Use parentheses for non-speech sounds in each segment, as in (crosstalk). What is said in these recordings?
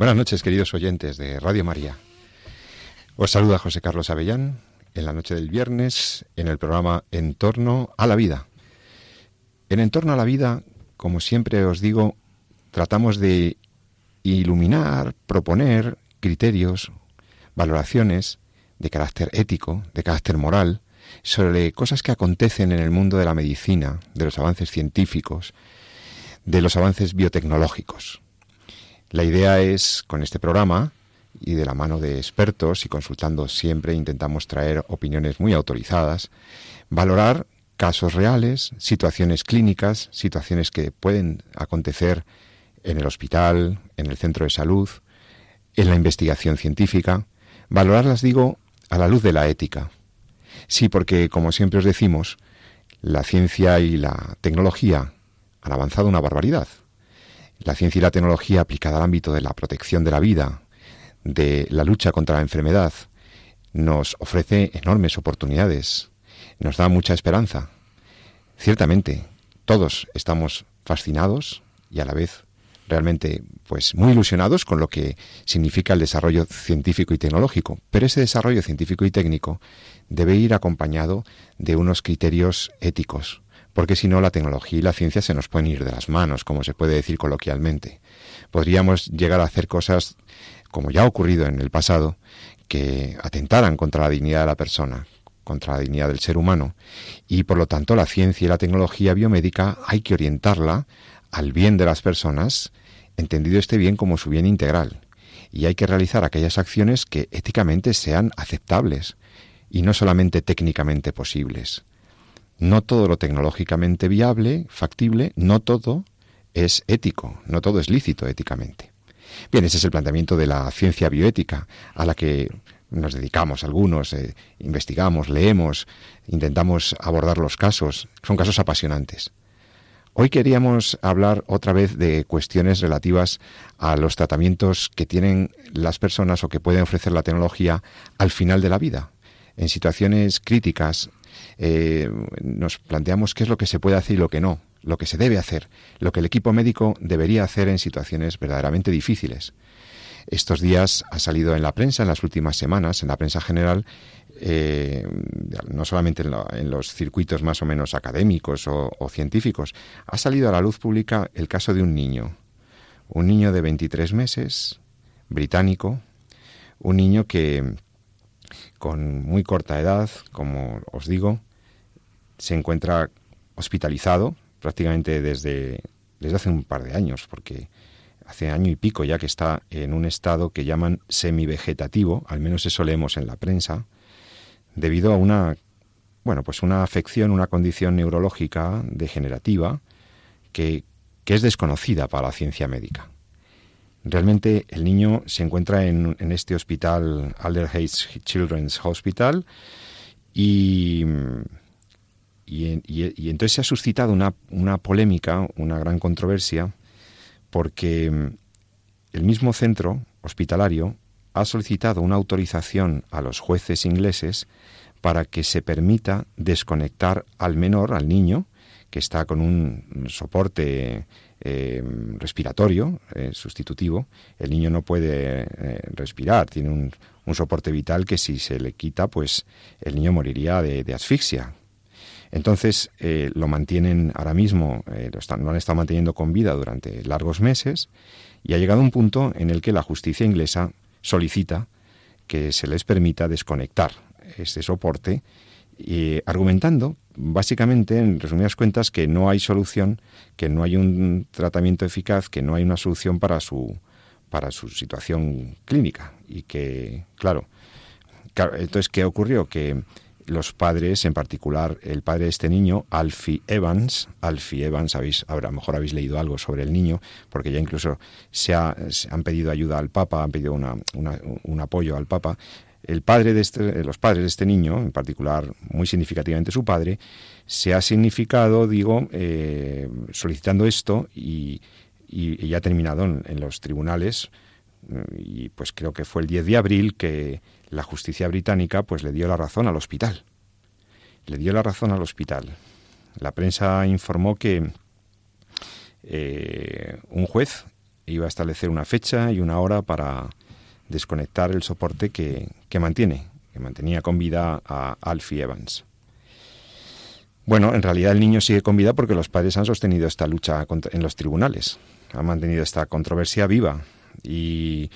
Buenas noches, queridos oyentes de Radio María. Os saluda José Carlos Avellán en la noche del viernes en el programa En torno a la vida. En En torno a la vida, como siempre os digo, tratamos de iluminar, proponer criterios, valoraciones de carácter ético, de carácter moral, sobre cosas que acontecen en el mundo de la medicina, de los avances científicos, de los avances biotecnológicos. La idea es, con este programa, y de la mano de expertos y consultando siempre, intentamos traer opiniones muy autorizadas, valorar casos reales, situaciones clínicas, situaciones que pueden acontecer en el hospital, en el centro de salud, en la investigación científica, valorarlas, digo, a la luz de la ética. Sí, porque, como siempre os decimos, la ciencia y la tecnología han avanzado una barbaridad. La ciencia y la tecnología aplicada al ámbito de la protección de la vida, de la lucha contra la enfermedad, nos ofrece enormes oportunidades, nos da mucha esperanza. Ciertamente, todos estamos fascinados y a la vez realmente pues muy ilusionados con lo que significa el desarrollo científico y tecnológico, pero ese desarrollo científico y técnico debe ir acompañado de unos criterios éticos, porque si no la tecnología y la ciencia se nos pueden ir de las manos, como se puede decir coloquialmente. Podríamos llegar a hacer cosas, como ya ha ocurrido en el pasado, que atentaran contra la dignidad de la persona, contra la dignidad del ser humano, y por lo tanto la ciencia y la tecnología biomédica hay que orientarla al bien de las personas, entendido este bien como su bien integral, y hay que realizar aquellas acciones que éticamente sean aceptables y no solamente técnicamente posibles. No todo lo tecnológicamente viable, factible, no todo es ético, no todo es lícito éticamente. Bien, ese es el planteamiento de la ciencia bioética, a la que nos dedicamos algunos, eh, investigamos, leemos, intentamos abordar los casos. Son casos apasionantes. Hoy queríamos hablar otra vez de cuestiones relativas a los tratamientos que tienen las personas o que pueden ofrecer la tecnología al final de la vida, en situaciones críticas, eh, nos planteamos qué es lo que se puede hacer y lo que no, lo que se debe hacer, lo que el equipo médico debería hacer en situaciones verdaderamente difíciles. Estos días ha salido en la prensa, en las últimas semanas, en la prensa general, eh, no solamente en, los circuitos más o menos académicos o, o, científicos, ha salido a la luz pública el caso de un niño, un niño de 23 meses, británico, un niño que con muy corta edad, como os digo, se encuentra hospitalizado prácticamente desde, desde hace un par de años, porque hace año y pico ya que está en un estado que llaman semivegetativo, al menos eso leemos en la prensa, debido a una bueno, pues una afección, una condición neurológica degenerativa que, que es desconocida para la ciencia médica. Realmente el niño se encuentra en, en este hospital, Alderheads Children's Hospital, y, y, entonces se ha suscitado una, una polémica, una gran controversia, porque el mismo centro hospitalario ha solicitado una autorización a los jueces ingleses para que se permita desconectar al menor, al niño, que está con un soporte eh, respiratorio eh, sustitutivo. El niño no puede eh, respirar, tiene un, soporte vital que si se le quita, pues el niño moriría de asfixia. Entonces lo mantienen ahora mismo, lo, están, lo han estado manteniendo con vida durante largos meses y ha llegado un punto en el que la justicia inglesa solicita que se les permita desconectar este soporte, y argumentando básicamente, en resumidas cuentas, que no hay solución, que no hay un tratamiento eficaz, que no hay una solución para su, para su situación clínica. Y que, claro, entonces, ¿qué ocurrió? Que los padres, en particular el padre de este niño, Alfie Evans, Alfie Evans, habéis, a lo mejor habéis leído algo sobre el niño, porque ya incluso se, han pedido ayuda al Papa, han pedido un apoyo al Papa. El padre de este, los padres de este niño, en particular muy significativamente su padre, se ha significado, digo, eh, solicitando esto y, ya ha terminado en, los tribunales y pues creo que fue el 10 de abril que la justicia británica pues le dio la razón al hospital. Le dio la razón al hospital. La prensa informó que eh, un juez iba a establecer una fecha y una hora para desconectar el soporte que, que mantiene, que mantenía con vida a Alfie Evans. Bueno, en realidad el niño sigue con vida porque los padres han sostenido esta lucha en los tribunales, han mantenido esta controversia viva y,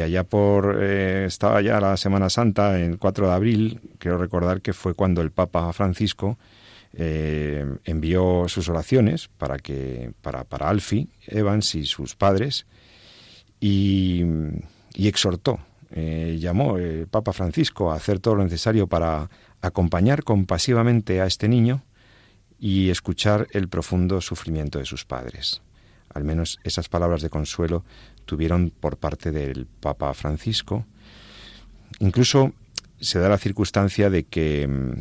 allá por, eh, estaba ya la Semana Santa, el 4 de abril, quiero recordar que fue cuando el Papa Francisco eh, envió sus oraciones para, que, para, para Alfie Evans y sus padres y, exhortó, eh, llamó el Papa Francisco a hacer todo lo necesario para acompañar compasivamente a este niño y escuchar el profundo sufrimiento de sus padres. Al menos esas palabras de consuelo tuvieron por parte del Papa Francisco. Incluso se da la circunstancia de que mm,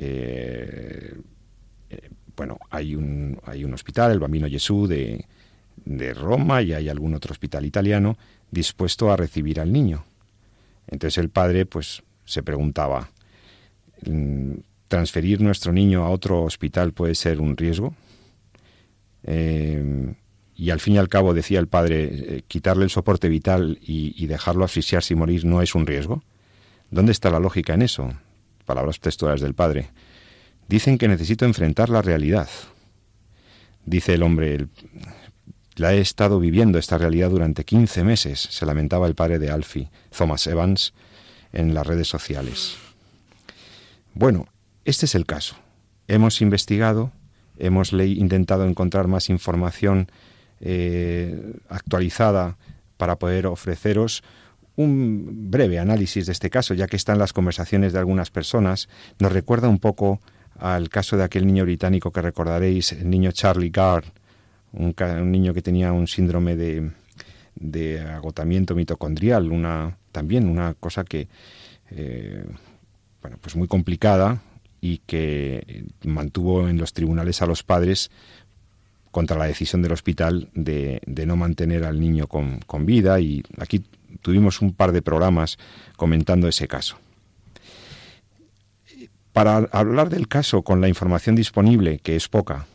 eh, eh, bueno, hay un, hay un hospital, el Bambino Gesù de, de Roma, y hay algún otro hospital italiano dispuesto a recibir al niño. Entonces el padre pues se preguntaba, mm, transferir nuestro niño a otro hospital puede ser un riesgo. Eh, y al fin y al cabo, decía el padre, eh, quitarle el soporte vital y, dejarlo asfixiarse y morir no es un riesgo. ¿Dónde está la lógica en eso? Palabras textuales del padre. Dicen que necesito enfrentar la realidad. Dice el hombre, la he estado viviendo esta realidad durante 15 meses, se lamentaba el padre de Alfie, Thomas Evans, en las redes sociales. Bueno, este es el caso. Hemos investigado, hemos intentado encontrar más información eh, actualizada para poder ofreceros un breve análisis de este caso, ya que está en las conversaciones de algunas personas. Nos recuerda un poco al caso de aquel niño británico que recordaréis, el niño Charlie Gard, un, niño que tenía un síndrome de, de agotamiento mitocondrial, una, también una cosa que, eh, bueno, pues muy complicada, y que mantuvo en los tribunales a los padres contra la decisión del hospital de, no mantener al niño con, vida y aquí tuvimos un par de programas comentando ese caso. Para hablar del caso con la información disponible, que es poca,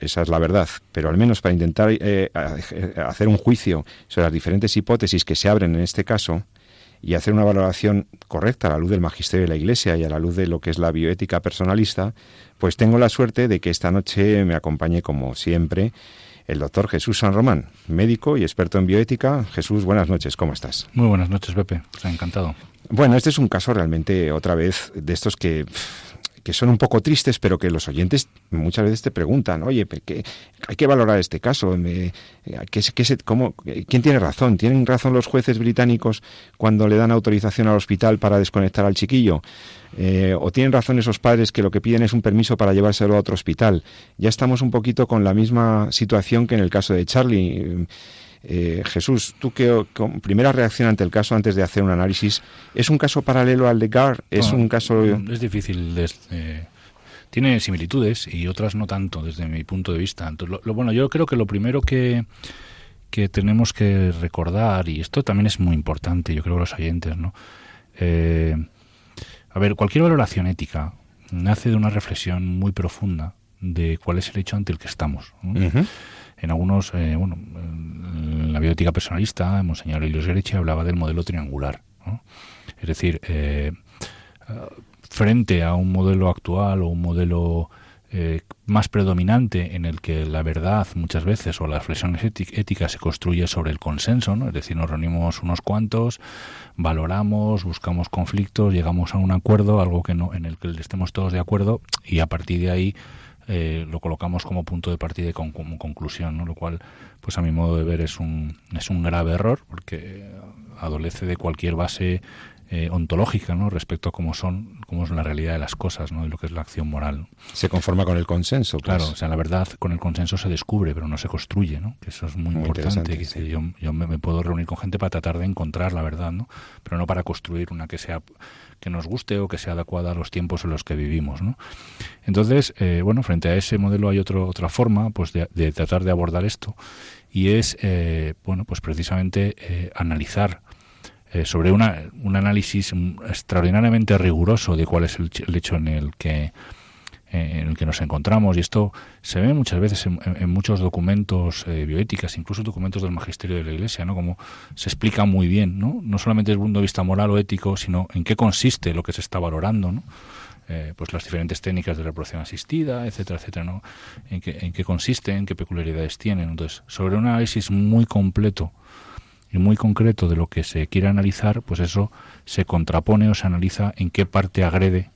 esa es la verdad, pero al menos para intentar eh, hacer un juicio sobre las diferentes hipótesis que se abren en este caso, y hacer una valoración correcta a la luz del magisterio de la Iglesia y a la luz de lo que es la bioética personalista, pues tengo la suerte de que esta noche me acompañe, como siempre, el doctor Jesús San Román, médico y experto en bioética. Jesús, buenas noches, ¿cómo estás? Muy buenas noches, Pepe, pues encantado. Bueno, este es un caso realmente, otra vez, de estos que que son un poco tristes, pero que los oyentes muchas veces te preguntan, oye, ¿qué, hay que valorar este caso. ¿qué, qué, cómo, ¿Quién tiene razón? ¿Tienen razón los jueces británicos cuando le dan autorización al hospital para desconectar al chiquillo? Eh, ¿O tienen razón esos padres que lo que piden es un permiso para llevárselo a otro hospital? Ya estamos un poquito con la misma situación que en el caso de Charlie. Eh, Jesús, tú qué primera reacción ante el caso antes de hacer un análisis, ¿es un caso paralelo al de Gar? ¿Es un caso...? Es difícil. Eh, tiene similitudes y otras no tanto desde mi punto de vista. lo, bueno, yo creo que lo primero que, que tenemos que recordar, y esto también es muy importante, yo creo que los oyentes, ¿no? Eh, a ver, cualquier valoración ética nace de una reflexión muy profunda de cuál es el hecho ante el que estamos en algunos, eh, bueno, en la bioética personalista, Monseñor Elios Gereche hablaba del modelo triangular. Es decir, eh, frente a un modelo actual o un modelo eh, más predominante en el que la verdad muchas veces o las reflexiones éticas se construye sobre el consenso, ¿no? es decir, nos reunimos unos cuantos, valoramos, buscamos conflictos, llegamos a un acuerdo, algo que no, en el que estemos todos de acuerdo y a partir de ahí eh, lo colocamos como punto de partida y como, conclusión, ¿no? lo cual, pues a mi modo de ver, es un, es un grave error porque adolece de cualquier base eh, ontológica, ¿no? Respecto a cómo son, cómo es la realidad de las cosas, ¿no? Y lo que es la acción moral. Se conforma con el consenso. Pues. Claro, o sea, la verdad con el consenso se descubre, pero no se construye, ¿no? Que eso es muy, importante. Que yo, yo me, puedo reunir con gente para tratar de encontrar la verdad, ¿no? Pero no para construir una que sea que nos guste o que sea adecuada a los tiempos en los que vivimos, ¿no? Entonces, eh, bueno, frente a ese modelo hay otro, otra forma, pues, de, de tratar de abordar esto y es, eh, bueno, pues precisamente analizar eh, sobre una, un análisis extraordinariamente riguroso de cuál es el, hecho en el que en el que nos encontramos y esto se ve muchas veces en, muchos documentos bioéticas, incluso documentos del magisterio de la Iglesia, ¿no? Como se explica muy bien, ¿no? No solamente desde el punto de vista moral o ético, sino en qué consiste lo que se está valorando, ¿no? Eh, pues las diferentes técnicas de reproducción asistida, etcétera, etcétera, ¿no? En qué, en qué qué peculiaridades tienen. Entonces, sobre un análisis muy completo y muy concreto de lo que se quiere analizar, pues eso se contrapone o se analiza en qué parte agrede,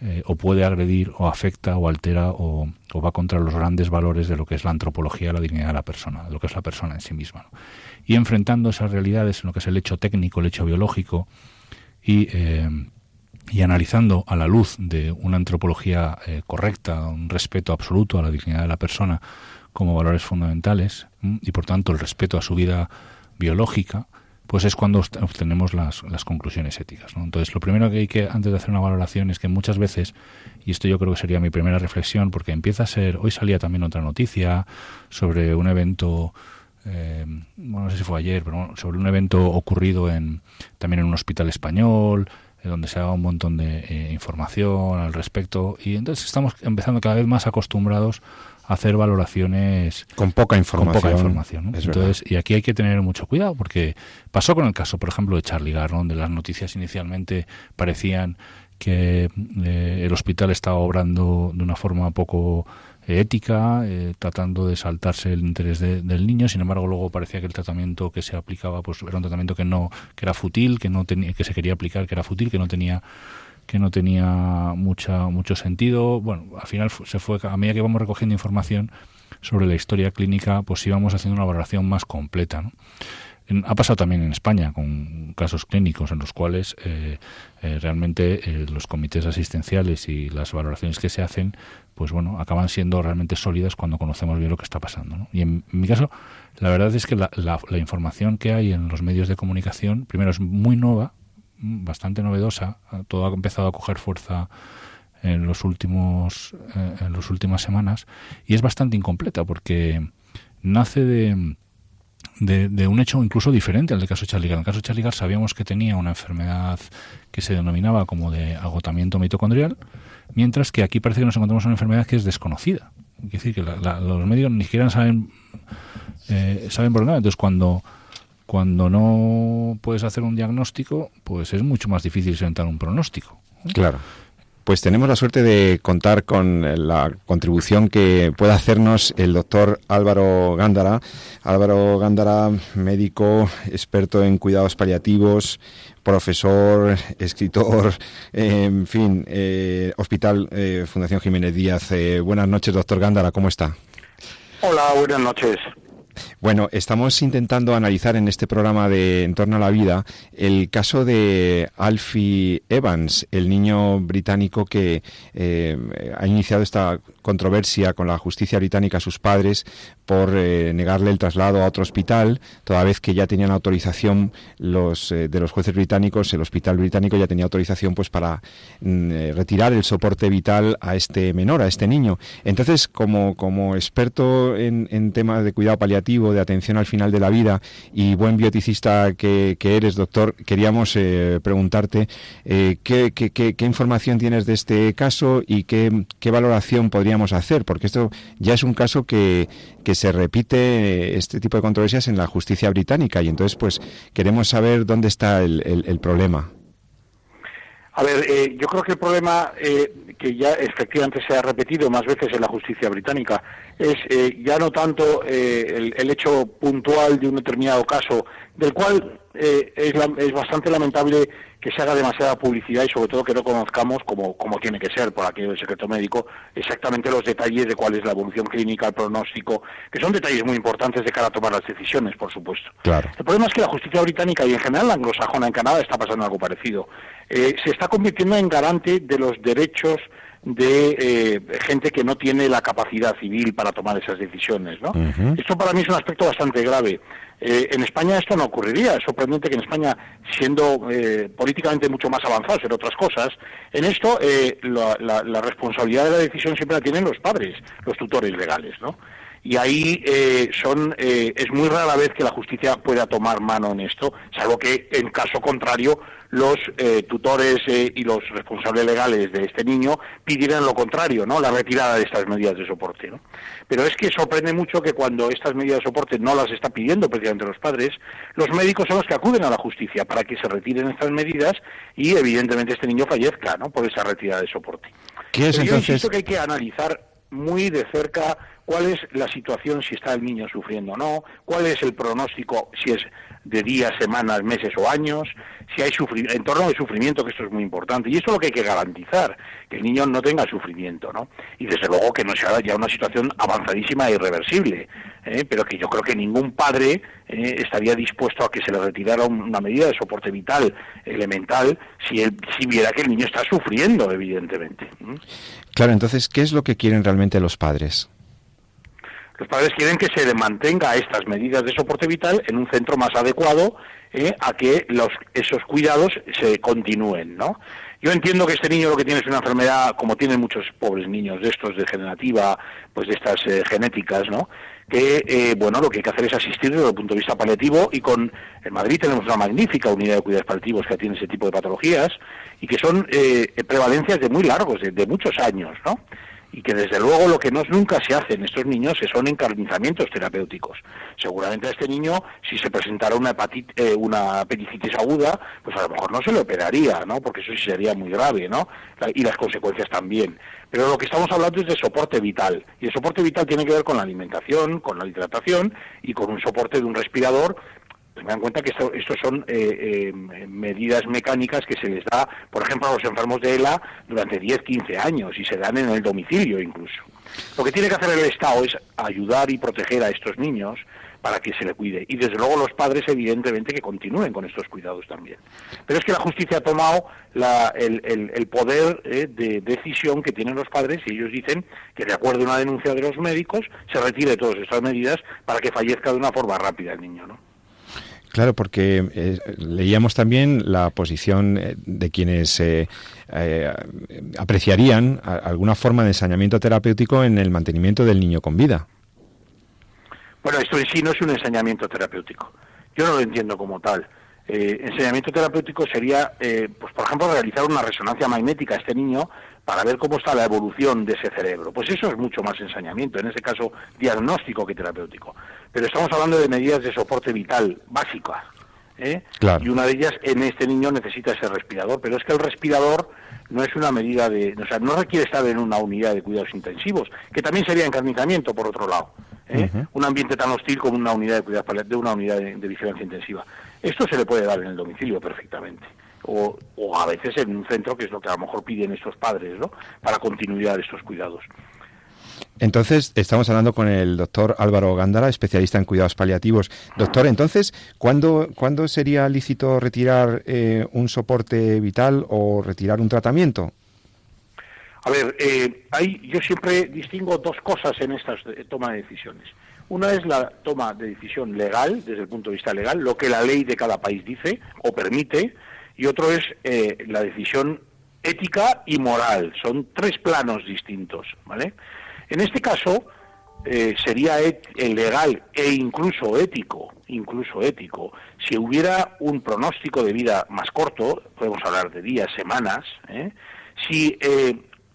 eh, o puede agredir, o afecta, o altera, o, va contra los grandes valores de lo que es la antropología, la dignidad de la persona, de lo que es la persona en sí misma. Y enfrentando esas realidades en lo que es el hecho técnico, el hecho biológico, y eh, y analizando a la luz de una antropología eh, correcta, un respeto absoluto a la dignidad de la persona como valores fundamentales y por tanto el respeto a su vida biológica, pues es cuando obtenemos las, las conclusiones éticas. Entonces, lo primero que hay que, antes de hacer una valoración, es que muchas veces, y esto yo creo que sería mi primera reflexión, porque empieza a ser, hoy salía también otra noticia sobre un evento, eh, bueno, no sé si fue ayer, pero sobre un evento ocurrido en, también en un hospital español, donde se haga un montón de eh, información al respecto y entonces estamos empezando cada vez más acostumbrados hacer valoraciones con poca información. Con poca información entonces, y aquí hay que tener mucho cuidado porque pasó con el caso, por ejemplo, de Charlie Gard, donde las noticias inicialmente parecían que eh, el hospital estaba obrando de una forma poco ética, eh, tratando de saltarse el interés del niño. Sin embargo, luego parecía que el tratamiento que se aplicaba pues era un tratamiento que no que era fútil, que no tenía que se quería aplicar, que era fútil, que no tenía que no tenía mucha mucho sentido. Bueno, al final se fue a medida que íbamos recogiendo información sobre la historia clínica, pues íbamos haciendo una valoración más completa, ¿no? ha pasado también en España con casos clínicos en los cuales eh, eh, realmente los comités asistenciales y las valoraciones que se hacen pues bueno, acaban siendo realmente sólidas cuando conocemos bien lo que está pasando. Y en, mi caso, la verdad es que la, información que hay en los medios de comunicación, primero es muy nueva, bastante novedosa, todo ha empezado a coger fuerza en los últimos eh, en las últimas semanas y es bastante incompleta porque nace de, de, un hecho incluso diferente al del caso de Charlie En el caso de Charlie sabíamos que tenía una enfermedad que se denominaba como de agotamiento mitocondrial, mientras que aquí parece que nos encontramos una enfermedad que es desconocida. Es decir, que los médicos ni siquiera saben, eh, saben por nada. Entonces, cuando, cuando no puedes hacer un diagnóstico, pues es mucho más difícil sentar un pronóstico. Claro. Pues tenemos la suerte de contar con la contribución que pueda hacernos el doctor Álvaro Gándara. Álvaro Gándara, médico, experto en cuidados paliativos, profesor, escritor, (laughs) en fin, eh, Hospital eh, Fundación Jiménez Díaz. Eh, buenas noches, doctor Gándara, ¿cómo está? Hola, buenas noches. Bueno, estamos intentando analizar en este programa de En torno a la vida el caso de Alfie Evans, el niño británico que eh, ha iniciado esta controversia con la justicia británica a sus padres por eh, negarle el traslado a otro hospital, toda vez que ya tenían autorización los eh, de los jueces británicos, el hospital británico ya tenía autorización pues para mm, retirar el soporte vital a este menor, a este niño. Entonces, como, como experto en, en temas de cuidado paliativo, de atención al final de la vida y buen bioticista que, eres, doctor, queríamos eh, preguntarte eh, ¿qué, qué, información tienes de este caso y qué, valoración podríamos hacer, porque esto ya es un caso que, que se repite este tipo de controversias en la justicia británica y entonces pues queremos saber dónde está el, el problema. A ver, eh, yo creo que el problema eh, que ya efectivamente se ha repetido más veces en la justicia británica es eh, ya no tanto el, hecho puntual de un determinado caso, del cual es, bastante lamentable que se haga demasiada publicidad y sobre todo que no conozcamos como, como tiene que ser por aquello del secreto médico exactamente los detalles de cuál es la evolución clínica, el pronóstico, que son detalles muy importantes de cara a tomar las decisiones, por supuesto. Claro. El problema es que la justicia británica y en general la anglosajona en Canadá está pasando algo parecido. Eh, se está convirtiendo en garante de los derechos de eh, gente que no tiene la capacidad civil para tomar esas decisiones. ¿no? Esto para mí es un aspecto bastante grave. Eh, en España esto no ocurriría. Es sorprendente que en España, siendo eh, políticamente mucho más avanzados en otras cosas, en esto eh, la, la, responsabilidad de la decisión siempre la tienen los padres, los tutores legales, ¿no? Y ahí eh, son eh, es muy rara vez que la justicia pueda tomar mano en esto, salvo que en caso contrario los eh, tutores y los responsables legales de este niño pidieran lo contrario, ¿no? La retirada de estas medidas de soporte, ¿no? Pero es que sorprende mucho que cuando estas medidas de soporte no las está pidiendo precisamente los padres, los médicos son los que acuden a la justicia para que se retiren estas medidas y evidentemente este niño fallezca, ¿no? Por esa retirada de soporte. ¿Qué es entonces? que hay que analizar muy de cerca cuál es la situación si está el niño sufriendo o no, cuál es el pronóstico si es de días, semanas, meses o años, si hay en torno al sufrimiento, que esto es muy importante, y eso es lo que hay que garantizar, que el niño no tenga sufrimiento, ¿no? Y desde luego que no sea ya una situación avanzadísima e irreversible, ¿eh? pero que yo creo que ningún padre ¿eh? estaría dispuesto a que se le retirara una medida de soporte vital elemental si, si viera que el niño está sufriendo, evidentemente. Claro, entonces, ¿qué es lo que quieren realmente los padres? Los padres quieren que se mantenga estas medidas de soporte vital en un centro más adecuado eh, a que los, esos cuidados se continúen, ¿no? Yo entiendo que este niño lo que tiene es una enfermedad, como tienen muchos pobres niños de estos, degenerativa, pues de estas eh, genéticas, ¿no? Que, eh, bueno, lo que hay que hacer es asistir desde el punto de vista paliativo y con, en Madrid tenemos una magnífica unidad de cuidados paliativos que atiende ese tipo de patologías y que son prevalencias de muy largos, de, de muchos años, ¿no? Y que desde luego lo que no, nunca se hace en estos niños son encarnizamientos terapéuticos. Seguramente a este niño, si se presentara una, eh, una apendicitis aguda, pues a lo mejor no se le operaría, ¿no? Porque eso sí sería muy grave, ¿no? y las consecuencias también. Pero lo que estamos hablando es de soporte vital. Y el soporte vital tiene que ver con la alimentación, con la hidratación y con un soporte de un respirador me dan cuenta que esto, son eh, eh, medidas mecánicas que se les da, por ejemplo, a los enfermos de ELA durante 10, 15 años y se dan en el domicilio incluso. Lo que tiene que hacer el Estado es ayudar y proteger a estos niños para que se le cuide. Y desde luego los padres, evidentemente, que continúen con estos cuidados también. Pero es que la justicia ha tomado el, poder eh, de decisión que tienen los padres y ellos dicen que, de acuerdo a una denuncia de los médicos, se retire todas estas medidas para que fallezca de una forma rápida el niño, ¿no? Claro, porque eh, leíamos también la posición eh, de quienes eh, apreciarían alguna forma de ensañamiento terapéutico en el mantenimiento del niño con vida. Bueno, esto en sí no es un ensañamiento terapéutico. Yo no lo entiendo como tal. ensañamiento terapéutico sería, pues por ejemplo, realizar una resonancia magnética a este niño para ver cómo está la evolución de ese cerebro. Pues eso es mucho más ensañamiento, en ese caso diagnóstico que terapéutico. Pero estamos hablando de medidas de soporte vital básicas. ¿eh? Y una de ellas en este niño necesita ese respirador, pero es que el respirador no es una medida de, o sea, no requiere estar en una unidad de cuidados intensivos, que también sería encarnizamiento por otro lado. ¿eh? Un ambiente tan hostil como una unidad de cuidados de una unidad de vigilancia intensiva. Esto se le puede dar en el domicilio perfectamente o, a veces en un centro, que es lo que a lo mejor piden estos padres, ¿no? Para continuidad de estos cuidados. Entonces, estamos hablando con el doctor Álvaro Gándara, especialista en cuidados paliativos. Doctor, entonces, ¿cuándo, ¿cuándo sería lícito retirar eh, un soporte vital o retirar un tratamiento? A ver, eh, hay, yo siempre distingo dos cosas en esta eh, toma de decisiones. Una es la toma de decisión legal, desde el punto de vista legal, lo que la ley de cada país dice o permite, y otro es eh, la decisión ética y moral. Son tres planos distintos, ¿vale? En este caso eh, sería legal e incluso ético, incluso ético, si hubiera un pronóstico de vida más corto, podemos hablar de días, semanas, ¿eh? si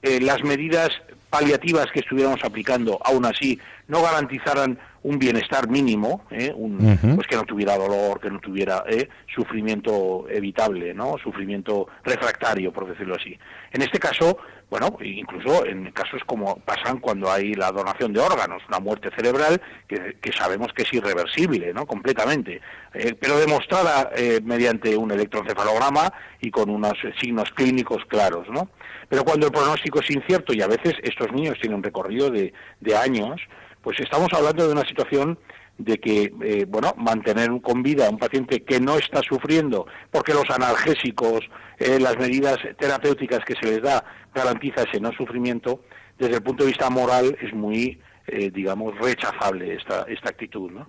las medidas paliativas que estuviéramos aplicando aún así no garantizaran un bienestar mínimo, ¿eh? un, pues que no tuviera dolor, que no tuviera ¿eh? sufrimiento evitable, ¿no? Sufrimiento refractario, por decirlo así. En este caso, bueno, incluso en casos como pasan cuando hay la donación de órganos, una muerte cerebral que, sabemos que es irreversible, ¿no? Completamente, eh, pero demostrada eh, mediante un electroencefalograma y con unos signos clínicos claros, ¿no? Pero cuando el pronóstico es incierto y a veces estos niños tienen un recorrido de, de años, pues estamos hablando de una situación de que, eh, bueno, mantener con vida a un paciente que no está sufriendo, porque los analgésicos, eh, las medidas terapéuticas que se les da garantiza ese no sufrimiento, desde el punto de vista moral es muy, eh, digamos, rechazable esta, esta actitud, ¿no?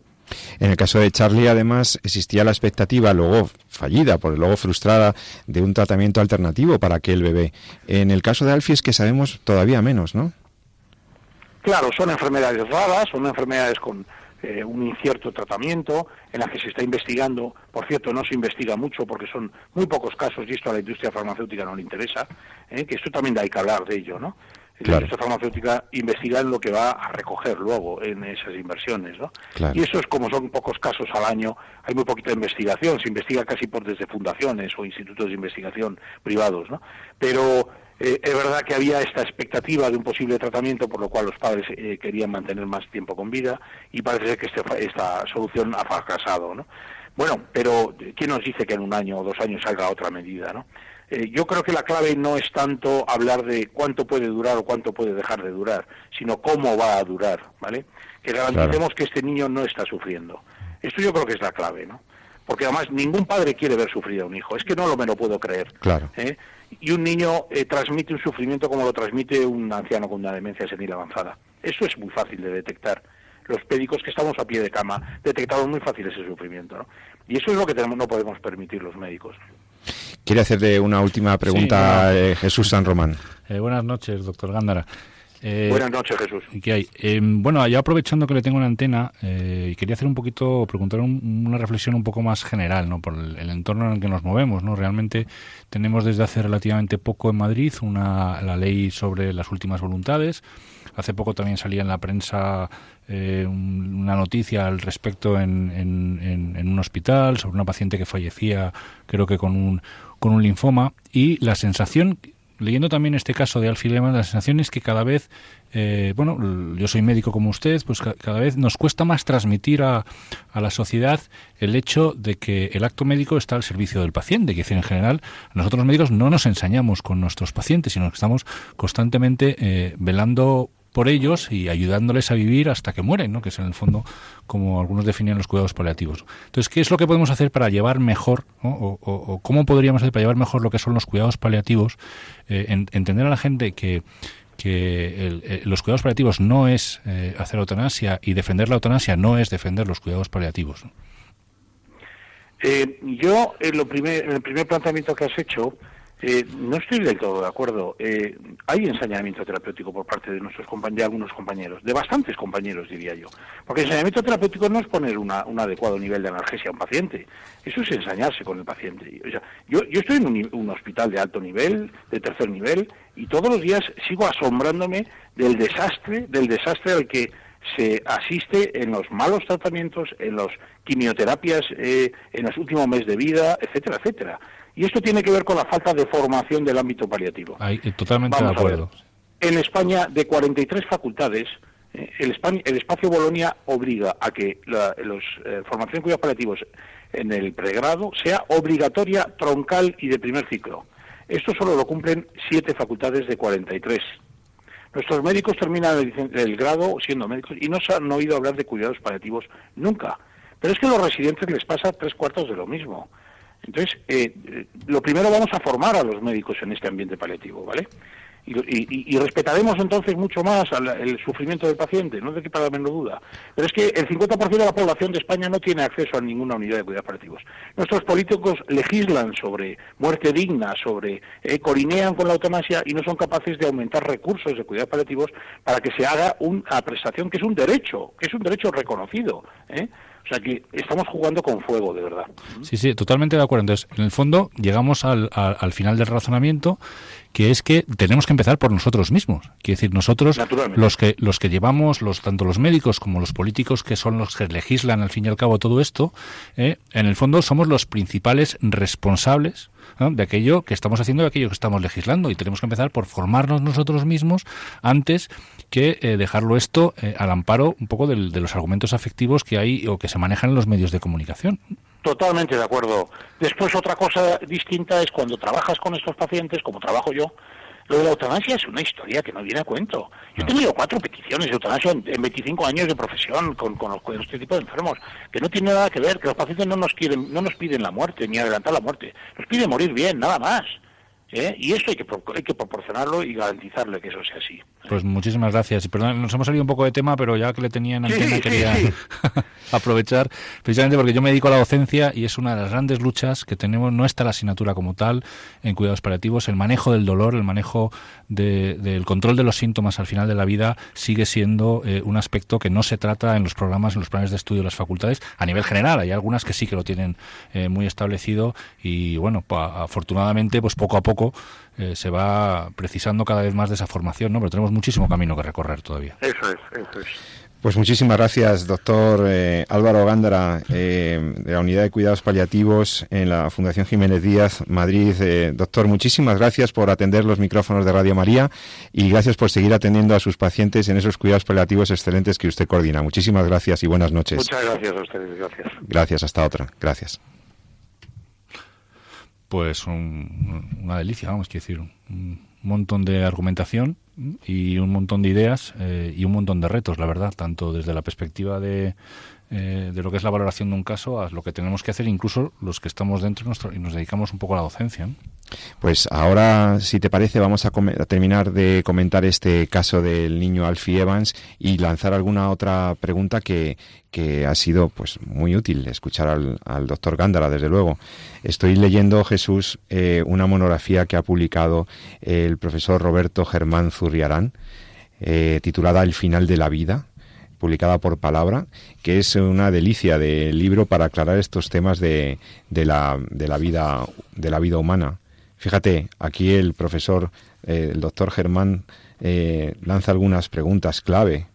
En el caso de Charlie, además, existía la expectativa, luego fallida, por luego frustrada, de un tratamiento alternativo para aquel bebé. En el caso de Alfie es que sabemos todavía menos, ¿no? Claro, son enfermedades raras, son enfermedades con eh, un incierto tratamiento, en las que se está investigando, por cierto, no se investiga mucho porque son muy pocos casos y esto a la industria farmacéutica no le interesa, ¿eh? que esto también hay que hablar de ello, ¿no? La industria farmacéutica investiga lo que va a recoger luego en esas inversiones, ¿no? Y eso es como son pocos casos al año, hay muy poquita investigación, se investiga casi por desde fundaciones o institutos de investigación privados, ¿no? Pero eh, es verdad que había esta expectativa de un posible tratamiento, por lo cual los padres eh, querían mantener más tiempo con vida y parece ser que este, esta solución ha fracasado. ¿no? Bueno, pero ¿quién nos dice que en un año o dos años salga otra medida? ¿no? Eh, yo creo que la clave no es tanto hablar de cuánto puede durar o cuánto puede dejar de durar, sino cómo va a durar, ¿vale? Que garanticemos que este niño no está sufriendo. Esto yo creo que es la clave, ¿no? Porque además ningún padre quiere ver sufrir a un hijo. Es que no lo me lo puedo creer. Claro y un niño eh, transmite un sufrimiento como lo transmite un anciano con una demencia senil avanzada. Eso es muy fácil de detectar. Los médicos que estamos a pie de cama detectamos muy fácil ese sufrimiento. ¿no? Y eso es lo que tenemos, no podemos permitir los médicos. Quiere hacerle una última pregunta eh, Jesús San Román. Eh, buenas noches, doctor Gándara. Eh, Buenas noches, Jesús. ¿Qué hay? Eh, bueno, ya aprovechando que le tengo una antena, eh, quería hacer un poquito, preguntar una reflexión un poco más general, ¿no? Por el, entorno en el que nos movemos, ¿no? Realmente tenemos desde hace relativamente poco en Madrid una, la ley sobre las últimas voluntades. Hace poco también salía en la prensa una noticia al respecto en, en, en, un hospital sobre una paciente que fallecía, creo que con un, con un linfoma, y la sensación leyendo también este caso de Alfie Lehmann, la sensación es que cada vez, eh, bueno, yo soy médico como usted, pues cada vez nos cuesta más transmitir a, a, la sociedad el hecho de que el acto médico está al servicio del paciente, que decir, en general, nosotros médicos no nos ensañamos con nuestros pacientes, sino que estamos constantemente eh, velando por ellos y ayudándoles a vivir hasta que mueren, ¿no? que es en el fondo como algunos definen los cuidados paliativos. Entonces, ¿qué es lo que podemos hacer para llevar mejor, o, cómo podríamos hacer para llevar mejor lo que son los cuidados paliativos? Eh, entender a la gente que que eh, los cuidados paliativos no es eh, hacer eutanasia y defender la eutanasia no es defender los cuidados paliativos. yo, en lo primer, el primer planteamiento que has hecho, eh, no estoy del todo de acuerdo. Eh, hay ensañamiento terapéutico por parte de nuestros de algunos compañeros, de bastantes compañeros, diría yo. Porque ensañamiento terapéutico no es poner un adecuado nivel de analgesia a un paciente. Eso es ensañarse con el paciente. O sea, yo, yo estoy en un, un hospital de alto nivel, de tercer nivel, y todos los días sigo asombrándome del desastre, del desastre al que se asiste en los malos tratamientos, en las quimioterapias eh, en los últimos meses de vida, etcétera, etcétera. Y esto tiene que ver con la falta de formación del ámbito paliativo. Eh, totalmente de acuerdo. En España, de 43 facultades, eh, el, el, espacio Bolonia obliga a que la los, eh, formación de cuidados paliativos en el pregrado sea obligatoria, troncal y de primer ciclo. Esto solo lo cumplen siete facultades de 43. Nuestros médicos terminan el, el, grado siendo médicos y no se han oído hablar de cuidados paliativos nunca. Pero es que a los residentes les pasa tres cuartos de lo mismo. Entonces, eh, lo primero vamos a formar a los médicos en este ambiente paliativo, ¿vale? Y, respetaremos entonces mucho más el sufrimiento del paciente, no de que para menos duda. Pero es que el 50% de la población de España no tiene acceso a ninguna unidad de cuidados paliativos. Nuestros políticos legislan sobre muerte digna, sobre eh, corinean con la eutanasia y no son capaces de aumentar recursos de cuidados paliativos para que se haga una prestación que es un derecho, que es un derecho reconocido. ¿eh? O sea que estamos jugando con fuego, de verdad. Sí, sí, totalmente de acuerdo. Entonces, en el fondo, llegamos al, al, final del razonamiento que es que tenemos que empezar por nosotros mismos. Quiere decir, nosotros, los que, los que llevamos, los, tanto los médicos como los políticos, que son los que legislan al fin y al cabo todo esto, eh, en el fondo somos los principales responsables de aquello que estamos haciendo, de aquello que estamos legislando. Y tenemos que empezar por formarnos nosotros mismos antes que eh, dejarlo esto eh, al amparo un poco de los argumentos afectivos que hay o que se manejan en los medios de comunicación. Totalmente de acuerdo. Después otra cosa distinta es cuando trabajas con estos pacientes, como trabajo yo, lo de la eutanasia es una historia que no viene a cuento. Yo he tenido cuatro peticiones de eutanasia en, 25 años de profesión con, con, este tipo de enfermos, que no tiene nada que ver, que los pacientes no nos quieren, no nos piden la muerte, ni adelantar la muerte, nos piden morir bien, nada más. ¿Eh? Y esto hay que, hay que proporcionarlo y garantizarle que eso sea así. Pues muchísimas gracias. Perdón, nos hemos salido un poco de tema, pero ya que le tenía en antena quería (laughs) aprovechar, precisamente porque yo me dedico a la docencia y es una de las grandes luchas que tenemos. No está la asignatura como tal en cuidados paliativos. El manejo del dolor, el manejo del control de los síntomas al final de la vida sigue siendo eh, un aspecto que no se trata en los programas, en los planes de estudio de las facultades a nivel general. Hay algunas que sí que lo tienen eh, muy establecido y, bueno, afortunadamente, pues poco a poco eh, se va precisando cada vez más de esa formación, ¿no? Pero tenemos muchísimo camino que recorrer todavía. Eso es, eso es. Pues muchísimas gracias, doctor eh, Álvaro Gándara, eh, de la Unidad de Cuidados Paliativos en la Fundación Jiménez Díaz, Madrid. doctor, muchísimas gracias por atender los micrófonos de Radio María y gracias por seguir atendiendo a sus pacientes en esos cuidados paliativos excelentes que usted coordina. Muchísimas gracias y buenas noches. Muchas gracias a ustedes, gracias. Gracias, hasta otra. Gracias pues una delicia, vamos, quiero decir, un montón de argumentación y un montón de ideas eh, y un montón de retos, la verdad, tanto desde la perspectiva de, eh, de lo que es la valoración de un caso a lo que tenemos que hacer incluso los que estamos dentro y nos dedicamos un poco a la docencia. Pues ahora, si te parece, vamos a, terminar de comentar este caso del niño Alfie Evans y lanzar alguna otra pregunta que, que ha sido pues muy útil escuchar al, doctor Gándara, desde luego. Estoy leyendo, Jesús, eh, una monografía que ha publicado el profesor Roberto Germán Zurriarán, eh, titulada El final de la vida, publicada por Palabra, que es una delicia de libro para aclarar estos temas de, de, la, de, la, vida, de la vida humana. Fíjate, aquí el profesor, eh, el doctor Germán, eh, lanza algunas preguntas clave.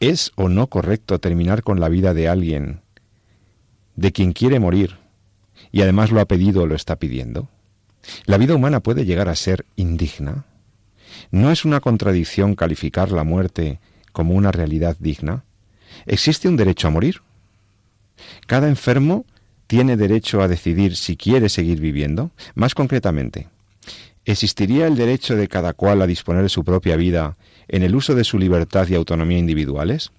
¿Es o no correcto terminar con la vida de alguien, de quien quiere morir, y además lo ha pedido o lo está pidiendo? ¿La vida humana puede llegar a ser indigna? ¿No es una contradicción calificar la muerte como una realidad digna? ¿Existe un derecho a morir? ¿Cada enfermo tiene derecho a decidir si quiere seguir viviendo? Más concretamente, ¿existiría el derecho de cada cual a disponer de su propia vida en el uso de su libertad y autonomía individuales?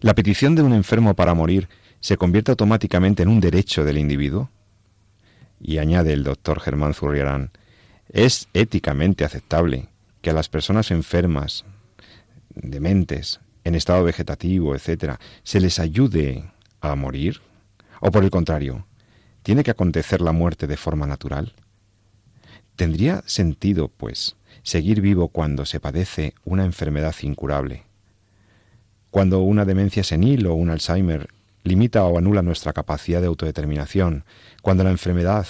¿La petición de un enfermo para morir se convierte automáticamente en un derecho del individuo? Y añade el doctor Germán Zurriarán, ¿es éticamente aceptable que a las personas enfermas, dementes, en estado vegetativo, etcétera, se les ayude a morir? ¿O por el contrario, tiene que acontecer la muerte de forma natural? ¿Tendría sentido, pues, seguir vivo cuando se padece una enfermedad incurable? Cuando una demencia senil o un Alzheimer limita o anula nuestra capacidad de autodeterminación, cuando la enfermedad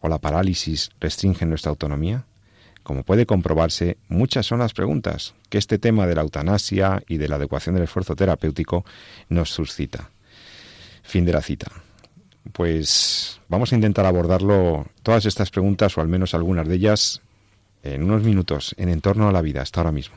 o la parálisis restringen nuestra autonomía? Como puede comprobarse, muchas son las preguntas que este tema de la eutanasia y de la adecuación del esfuerzo terapéutico nos suscita. Fin de la cita. Pues vamos a intentar abordarlo todas estas preguntas o al menos algunas de ellas en unos minutos en entorno a la vida hasta ahora mismo.